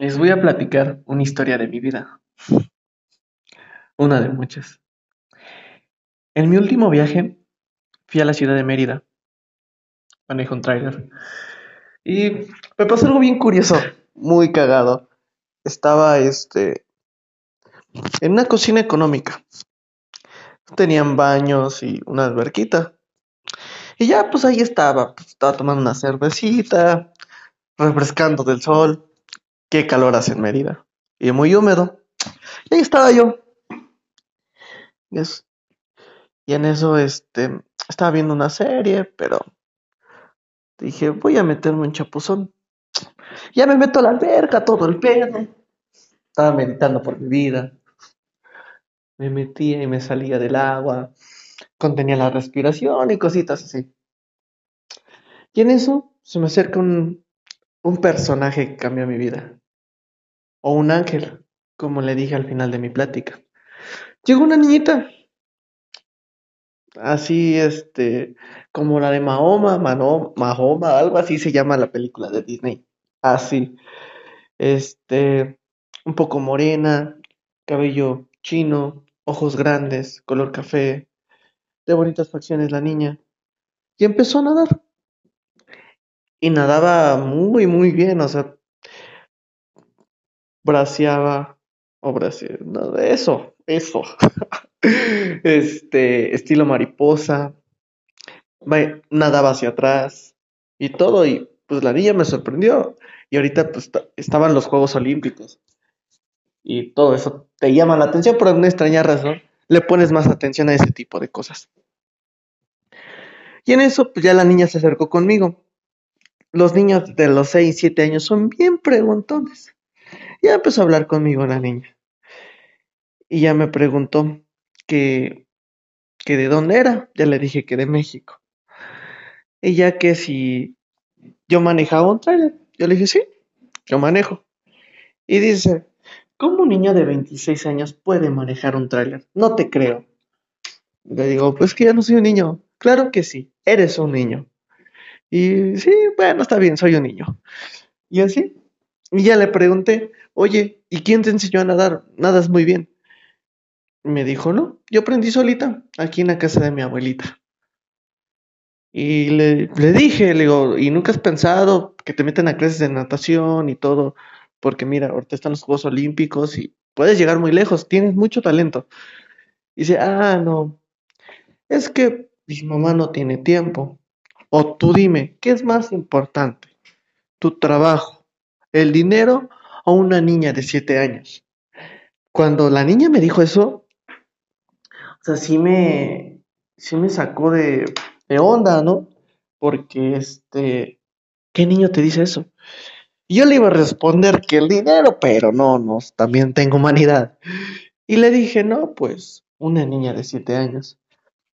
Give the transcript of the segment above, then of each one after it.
Les voy a platicar una historia de mi vida. Una de muchas. En mi último viaje fui a la ciudad de Mérida. Manejo un tráiler. Y me pasó algo bien curioso, muy cagado. Estaba este en una cocina económica. Tenían baños y una alberquita. Y ya pues ahí estaba, pues, estaba tomando una cervecita, refrescando del sol. Qué calor hace en Mérida. Y muy húmedo. Y ahí estaba yo. Y, en eso, este, estaba viendo una serie, pero dije, voy a meterme un chapuzón. Ya me meto a la alberca, todo el pedo. Estaba meditando por mi vida. Me metía y me salía del agua. Contenía la respiración y cositas así. Y en eso se me acerca un, un personaje que cambió mi vida. O un ángel, como le dije al final de mi plática. Llegó una niñita, así, este, como la de Mahoma, Mano- Mahoma, algo así se llama la película de Disney. Así, este, un poco morena, cabello chino, ojos grandes, color café, de bonitas facciones la niña. Y empezó a nadar. Y nadaba muy, muy bien, o sea, braceaba, o braceaba, no, eso, eso. Este, estilo mariposa, nadaba hacia atrás y todo, y pues la niña me sorprendió. Y ahorita pues ta- estaban los Juegos Olímpicos y todo eso te llama la atención por alguna extraña razón, le pones más atención a ese tipo de cosas. Y en eso pues ya la niña se acercó conmigo. Los niños de los 6 7 años son bien preguntones. Ya empezó a hablar conmigo la niña y ya me preguntó que, que de dónde era. Ya le dije que de México. Y ya que si yo manejaba un tráiler, yo le dije, sí, yo manejo. Y dice, ¿cómo un niño de 26 años puede manejar un tráiler? No te creo. Le digo, pues que ya no soy un niño. Claro que sí, eres un niño. Y sí, bueno, está bien, soy un niño. Y así. Y ya le pregunté, oye, ¿y quién te enseñó a nadar? Nadas muy bien. Me dijo, no, yo aprendí solita, aquí en la casa de mi abuelita. Y le, le dije, le digo, ¿y nunca has pensado que te meten a clases de natación y todo? Porque mira, ahorita están los Juegos Olímpicos y puedes llegar muy lejos, tienes mucho talento. Y dice, ah, no, es que mi mamá no tiene tiempo. O tú dime, ¿qué es más importante? ¿Tu trabajo, el dinero o una niña de siete años? Cuando la niña me dijo eso, o sea, sí me, sí me sacó de, de onda, ¿no? Porque, este, ¿qué niño te dice eso? Yo le iba a responder que el dinero, pero no, no, también tengo humanidad. Y le dije, no, pues, una niña de siete años.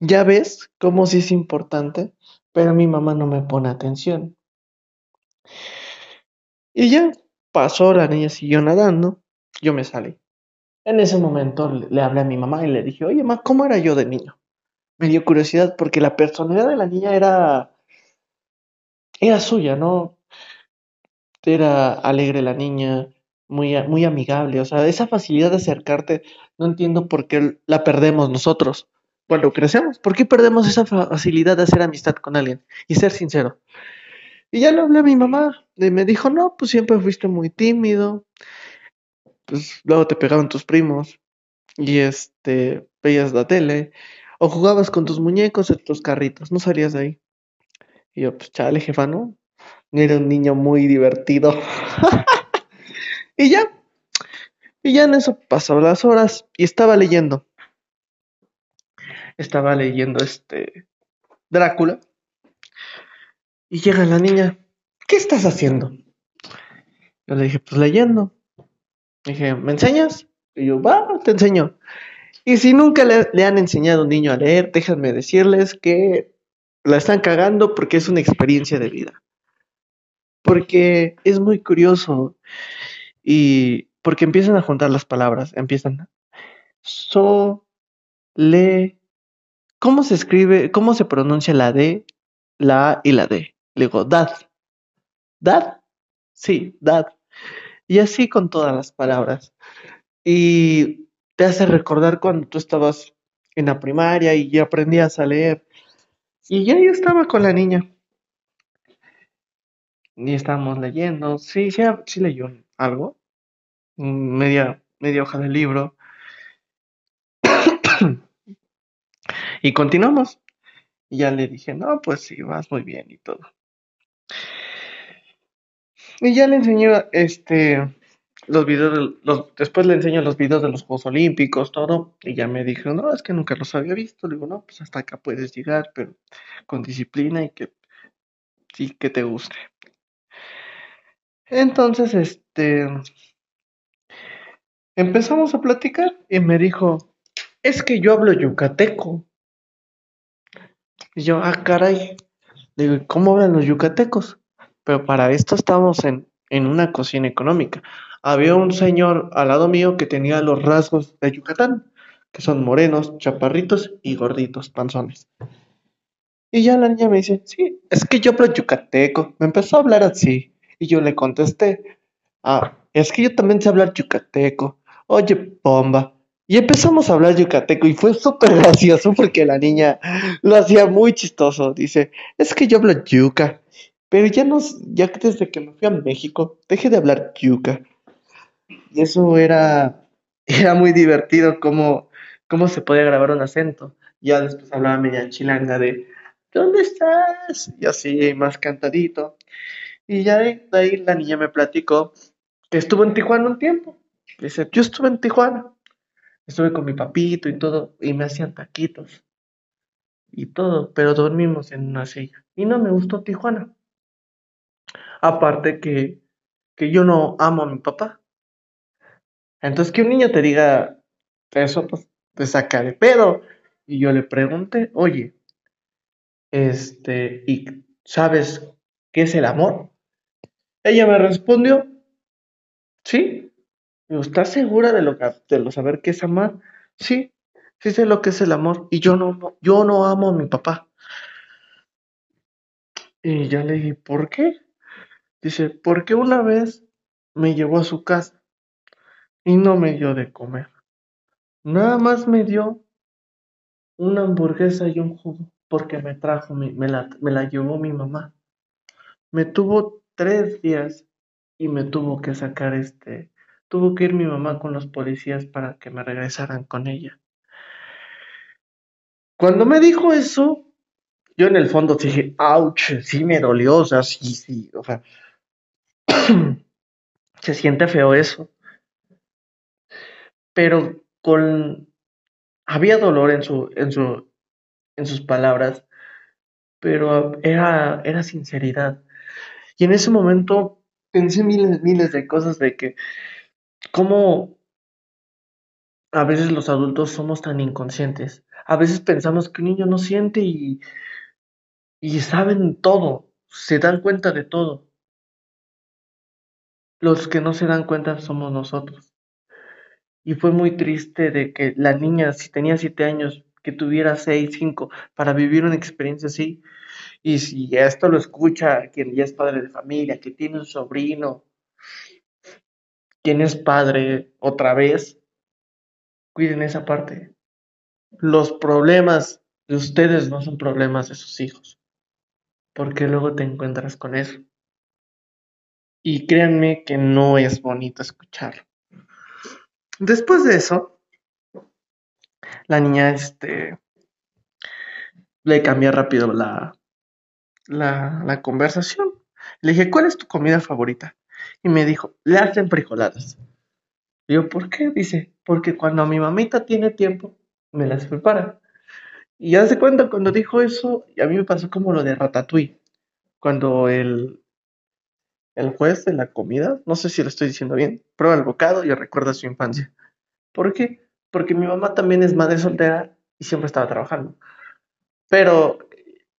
Ya ves cómo sí es importante, pero mi mamá no me pone atención. Y ya pasó, la niña siguió nadando, yo me salí. En ese momento le, hablé a mi mamá y le dije, oye, ma, ¿cómo era yo de niño? Me dio curiosidad porque la personalidad de la niña era, era suya, ¿no? Era alegre la niña, muy, muy amigable, o sea, esa facilidad de acercarte, no entiendo por qué la perdemos nosotros cuando crecemos. ¿Por qué perdemos esa fa- facilidad de hacer amistad con alguien y ser sincero? Y ya le hablé a mi mamá y me dijo, no, pues siempre fuiste muy tímido, pues luego te pegaban tus primos y este, veías la tele o jugabas con tus muñecos en tus carritos, no salías de ahí. Y yo, pues chale, jefa, ¿no? Era un niño muy divertido. Y ya, y ya en eso pasaron las horas y estaba leyendo. Estaba leyendo este Drácula y llega la niña. ¿Qué estás haciendo? Yo le dije, pues leyendo. Dije, ¿me enseñas? Y yo, va, te enseño. Y si nunca le, han enseñado a un niño a leer, déjenme decirles que la están cagando porque es una experiencia de vida. Porque es muy curioso y porque empiezan a juntar las palabras, empiezan so, le, ¿cómo se escribe, cómo se pronuncia la D, la A y la D? Le digo, dad, dad, sí, dad. Y así con todas las palabras. Y te hace recordar cuando tú estabas en la primaria y aprendías a leer. Y ya yo estaba con la niña. Y estábamos leyendo. Sí, sí, sí leyó algo. Media, media hoja del libro. Y continuamos. Y ya le dije, no, pues sí, vas muy bien y todo. Y ya le enseñé este los videos, de, los, después le enseño los videos de los Juegos Olímpicos, todo, y ya me dijo, no, es que nunca los había visto. Le digo, no, pues hasta acá puedes llegar, pero con disciplina y que sí, que te guste. Entonces, este, empezamos a platicar y me dijo, es que yo hablo yucateco. Y yo, ah, caray. Digo, ¿cómo hablan los yucatecos? Pero para esto estamos en, en una cocina económica. Había un señor al lado mío que tenía los rasgos de Yucatán, que son morenos, chaparritos y gorditos, panzones. Y ya la niña me dice, sí, es que yo hablo yucateco. Me empezó a hablar así. Y yo le contesté, ah, es que yo también sé hablar yucateco. Oye, pomba. Y empezamos a hablar yucateco y fue súper gracioso porque la niña lo hacía muy chistoso. Dice, es que yo hablo yuca. Pero ya no, ya desde que me fui a México, dejé de hablar yuca. Y eso era, era muy divertido cómo, cómo se podía grabar un acento. Ya después hablaba media chilanga de, ¿dónde estás? Y así, más cantadito. Y ya de, ahí la niña me platicó que estuvo en Tijuana un tiempo. Dice, yo estuve en Tijuana. Estuve con mi papito y todo, y me hacían taquitos. Y todo, pero dormimos en una silla. Y no me gustó Tijuana. Aparte que, que yo no amo a mi papá. Entonces que un niño te diga eso, pues te saca de pedo. Y yo le pregunté, oye, este, ¿y sabes qué es el amor? Ella me respondió, sí. Digo, ¿estás segura de lo que, de lo saber qué es amar? Sí, sí sé lo que es el amor. Y yo no, yo no amo a mi papá. Y yo le dije, ¿por qué? Dice, porque una vez me llevó a su casa y no me dio de comer. Nada más me dio una hamburguesa y un jugo porque me trajo, me, la, me la llevó mi mamá. Me tuvo tres días y me tuvo que sacar este, tuvo que ir mi mamá con los policías para que me regresaran con ella. Cuando me dijo eso, yo en el fondo dije, ouch, sí me dolió, o sea, sí, sí, o sea, se siente feo eso. Pero con había dolor en su en su en sus palabras, pero era era sinceridad. Y en ese momento pensé miles miles de cosas de que cómo a veces los adultos somos tan inconscientes. A veces pensamos que un niño no siente y y saben todo, se dan cuenta de todo. Los que no se dan cuenta somos nosotros. Y fue muy triste de que la niña, si tenía siete años, que tuviera seis, cinco, para vivir una experiencia así. Y si esto lo escucha quien ya es padre de familia, que tiene un sobrino, quien es padre otra vez, cuiden esa parte. Los problemas de ustedes no son problemas de sus hijos, porque luego te encuentras con eso. Y créanme que no es bonito escucharlo. Después de eso, la niña este, le cambió rápido la, la, la conversación. Le dije, ¿cuál es tu comida favorita? Y me dijo, le hacen frijoladas. Digo, ¿por qué? Dice, porque cuando mi mamita tiene tiempo, me las prepara. Y ya se cuenta, cuando dijo eso, a mí me pasó como lo de Ratatouille. Cuando el, el juez de la comida, no sé si lo estoy diciendo bien, prueba el bocado y recuerda su infancia. ¿Por qué? Porque mi mamá también es madre soltera y siempre estaba trabajando. Pero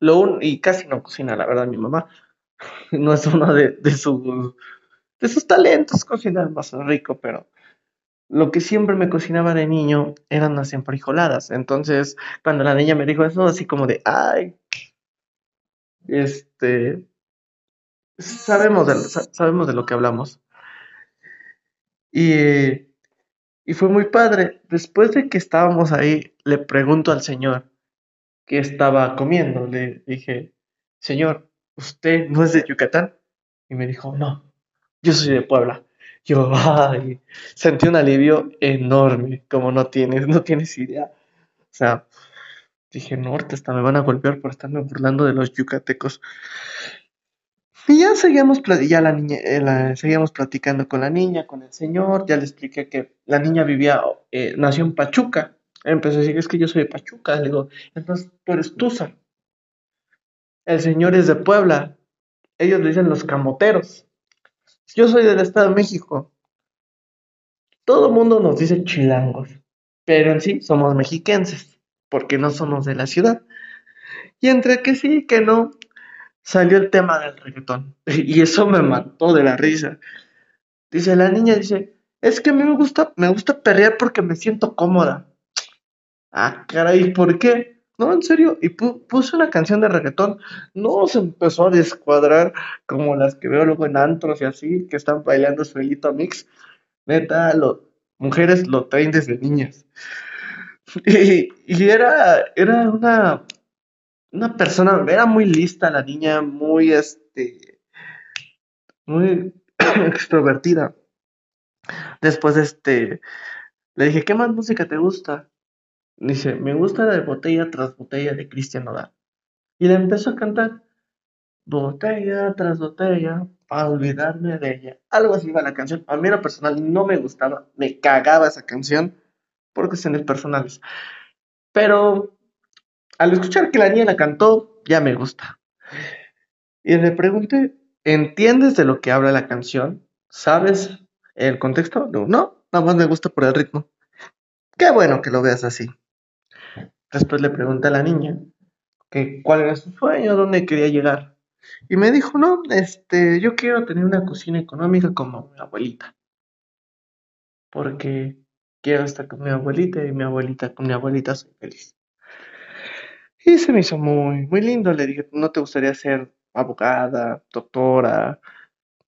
lo un, y casi no cocina, la verdad, mi mamá. No es uno de, de, sus, de sus talentos cocinar más rico, pero lo que siempre me cocinaba de niño eran las enfrijoladas. Entonces, cuando la niña me dijo eso, así como de, ay, este, sabemos de, sabemos de lo que hablamos. Y, y fue muy padre. Después de que estábamos ahí, le pregunto al señor qué estaba comiendo. Le dije, señor, ¿usted no es de Yucatán? Y me dijo, no, yo soy de Puebla. Yo, ay, sentí un alivio enorme, como no tienes, no tienes idea. O sea, dije, no, ahorita hasta me van a golpear por estarme burlando de los yucatecos. Y ya seguíamos, ya la niña, eh, seguíamos platicando con la niña, con el señor, ya le expliqué que la niña vivía, eh, nació en Pachuca. Empezó a decir, es que yo soy de Pachuca. Le digo, entonces tú eres Tusa. El señor es de Puebla. Ellos le dicen los camoteros. Yo soy del Estado de México. Todo el mundo nos dice chilangos, pero en sí somos mexiquenses, porque no somos de la ciudad. Y entre que sí y que no, salió el tema del reggaetón. Y eso me mató de la risa. Dice la niña, dice, es que a mí me gusta, me gusta perrear porque me siento cómoda. Ah, caray, ¿por qué? No, en serio, y pu- puse una canción de reggaetón. No, se empezó a descuadrar como las que veo luego en antros y así, que están bailando suelito mix. Neta, lo, mujeres lo traen desde niñas. Y, y era, era una, una persona, era muy lista la niña, muy, este, muy extrovertida. Después, este, le dije, ¿qué más música te gusta? Dice, me gusta la de botella tras botella de Cristian Nodal. Y le empezó a cantar, botella tras botella, para olvidarme de ella. Algo así iba la canción. A mí en lo personal no me gustaba, me cagaba esa canción por cuestiones personales. Pero al escuchar que la niña la cantó, ya me gusta. Y le pregunté, ¿entiendes de lo que habla la canción? ¿Sabes el contexto? No, no, nada más me gusta por el ritmo. Qué bueno que lo veas así. Después le pregunté a la niña que cuál era su sueño, dónde quería llegar. Y me dijo, no, este, yo quiero tener una cocina económica como mi abuelita, porque quiero estar con mi abuelita y mi abuelita, con mi abuelita soy feliz. Y se me hizo muy, muy lindo. Le dije, ¿no te gustaría ser abogada, doctora,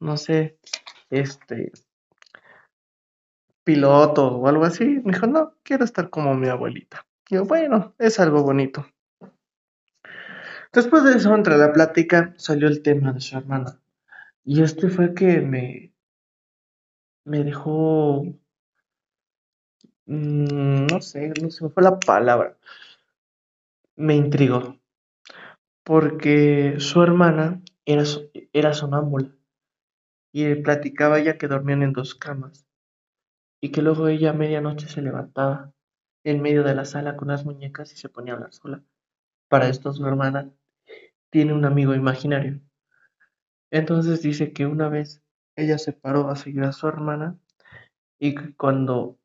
no sé, este, piloto o algo así? Me dijo, no, quiero estar como mi abuelita. Bueno, es algo bonito. Después de eso, entre la plática, salió el tema de su hermana. Y este fue que me, me dejó, mm, no sé, no se me fue la palabra. Me intrigó, porque su hermana era, era sonámbula. Y platicaba ella que dormían en dos camas. Y que luego ella a medianoche se levantaba en medio de la sala con las muñecas y se ponía a hablar sola. Para esto su hermana tiene un amigo imaginario. Entonces dice que una vez ella se paró a seguir a su hermana y cuando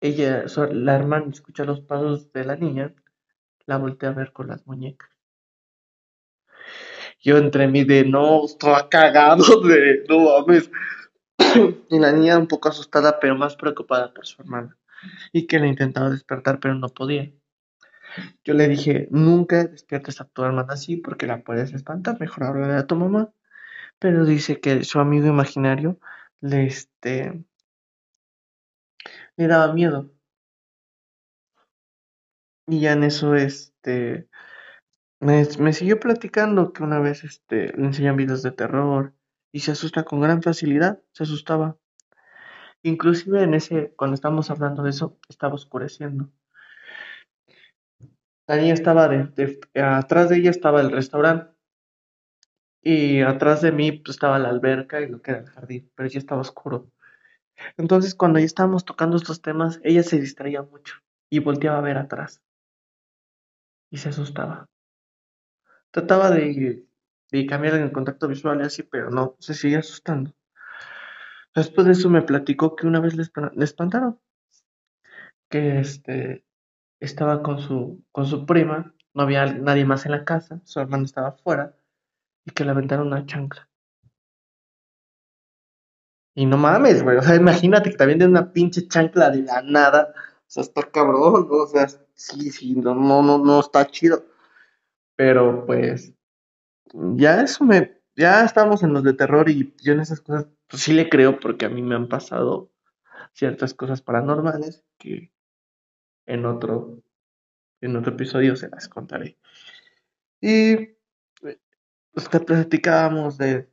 ella, la hermana escucha los pasos de la niña, la voltea a ver con las muñecas. Yo entre mí de no, estaba cagado de no mames. Y la niña un poco asustada, pero más preocupada por su hermana. Y que la intentaba despertar, pero no podía. Yo le dije, nunca despiertes a tu hermana así porque la puedes espantar, mejor háblale a tu mamá. Pero dice que su amigo imaginario le, este, le daba miedo. Y ya en eso, este, me, me siguió platicando que una vez, este, le enseñan videos de terror y se asusta con gran facilidad, se asustaba. Inclusive en ese, cuando estábamos hablando de eso, estaba oscureciendo. La estaba de, atrás de ella estaba el restaurante y atrás de mí pues, estaba la alberca y lo que era el jardín, pero ya estaba oscuro. Entonces cuando ya estábamos tocando estos temas, ella se distraía mucho y volteaba a ver atrás y se asustaba. Trataba de, de cambiar el contacto visual y así, pero no, se seguía asustando. Después de eso me platicó que una vez le, le espantaron, que este, estaba con su, con su prima, no había nadie más en la casa, su hermano estaba afuera y que le aventaron una chancla. Y no mames, güey, o sea, imagínate que también de una pinche chancla de la nada, o sea, está cabrón, ¿no? O sea, sí, sí, no, no, no, no está chido. Pero pues, ya eso me, ya estamos en los de terror y yo en esas cosas, pues sí le creo porque a mí me han pasado ciertas cosas paranormales que en otro, en otro episodio se las contaré. Y pues, platicábamos de...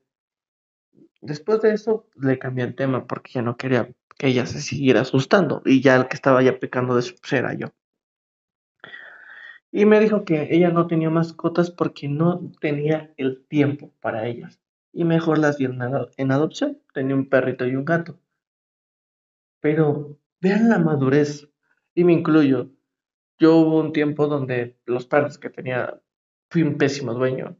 Después de eso le cambié el tema porque ya no quería que ella se siguiera asustando y ya el que estaba ya pecando de su pues, era yo. Y me dijo que ella no tenía mascotas porque no tenía el tiempo para ellas. Y mejor las dieron en adopción. Tenía un perrito y un gato. Pero vean la madurez. Y me incluyo. Yo hubo un tiempo donde los perros que tenía, fui un pésimo dueño.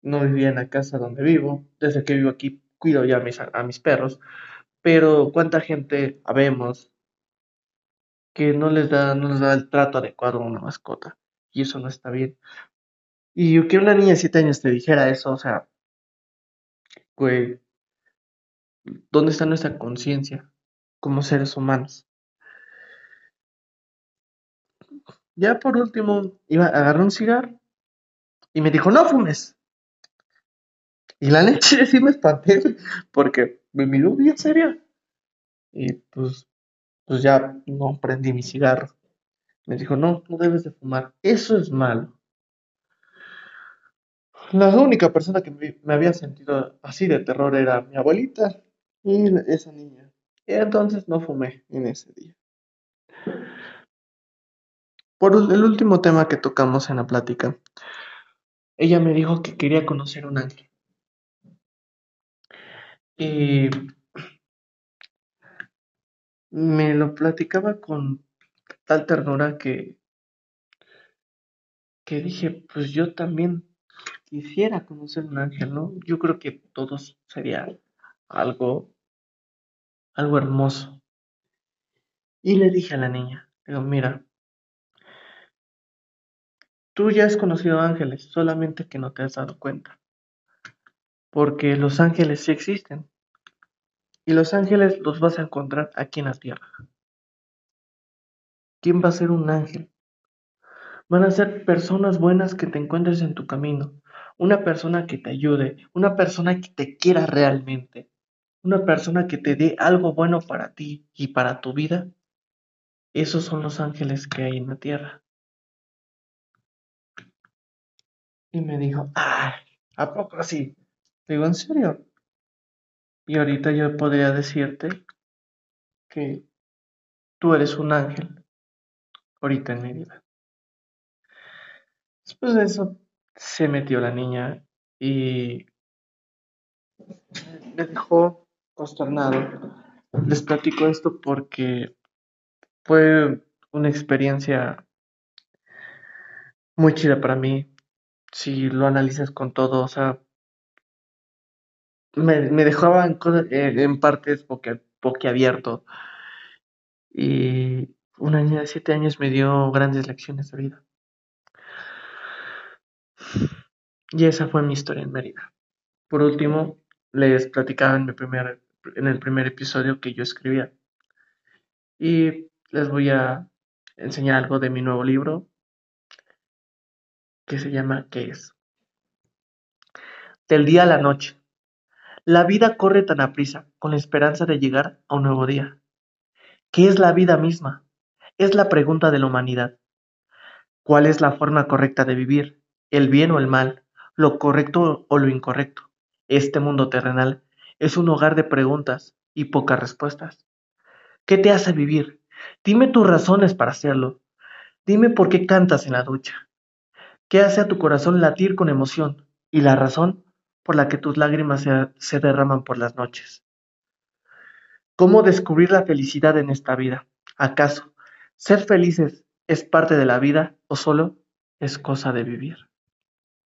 No vivía en la casa donde vivo. Desde que vivo aquí cuido ya a mis, a mis perros. Pero cuánta gente habemos que no les da, no les da el trato adecuado a una mascota. Y eso no está bien. Y que una niña de 7 años te dijera eso, o sea, güey, ¿dónde está nuestra conciencia como seres humanos? Ya por último, iba a agarrar un cigarro y me dijo, no fumes. Y la leche sí me espanté porque me miró bien seria. Y pues pues ya no prendí mi cigarro. Me dijo, no, no debes de fumar, eso es malo. La única persona que me había sentido así de terror era mi abuelita y esa niña. Y entonces no fumé en ese día. Por el último tema que tocamos en la plática, ella me dijo que quería conocer un ángel. Y me lo platicaba con tal ternura que, que dije, pues yo también quisiera conocer un ángel, ¿no? Yo creo que todos sería algo, algo hermoso. Y le dije a la niña, digo, mira, tú ya has conocido ángeles, solamente que no te has dado cuenta. Porque los ángeles sí existen. Y los ángeles los vas a encontrar aquí en la tierra. ¿Quién va a ser un ángel? Van a ser personas buenas que te encuentres en tu camino, una persona que te ayude, una persona que te quiera realmente, una persona que te dé algo bueno para ti y para tu vida. Esos son los ángeles que hay en la tierra. Y me dijo, ay, ¿a poco así? Digo, ¿en serio? Y ahorita yo podría decirte que tú eres un ángel ahorita en mi vida. Después de eso se metió la niña y me dejó consternado. Les platico esto porque fue una experiencia muy chida para mí. Si lo analizas con todo, o sea, me, me en, en partes boquiabierto. Y una niña de siete años me dio grandes lecciones de vida. Y esa fue mi historia en Mérida. Por último, les platicaba en, mi primer, en el primer episodio que yo escribía. Y les voy a enseñar algo de mi nuevo libro que se llama ¿Qué es? Del día a la noche. La vida corre tan aprisa, con la esperanza de llegar a un nuevo día. ¿Qué es la vida misma? Es la pregunta de la humanidad. ¿Cuál es la forma correcta de vivir? ¿El bien o el mal? ¿Lo correcto o lo incorrecto? Este mundo terrenal es un hogar de preguntas y pocas respuestas. ¿Qué te hace vivir? Dime tus razones para hacerlo. Dime por qué cantas en la ducha. ¿Qué hace a tu corazón latir con emoción? Y la razón por la que tus lágrimas se, derraman por las noches. ¿Cómo descubrir la felicidad en esta vida? ¿Acaso ser felices es parte de la vida o solo es cosa de vivir?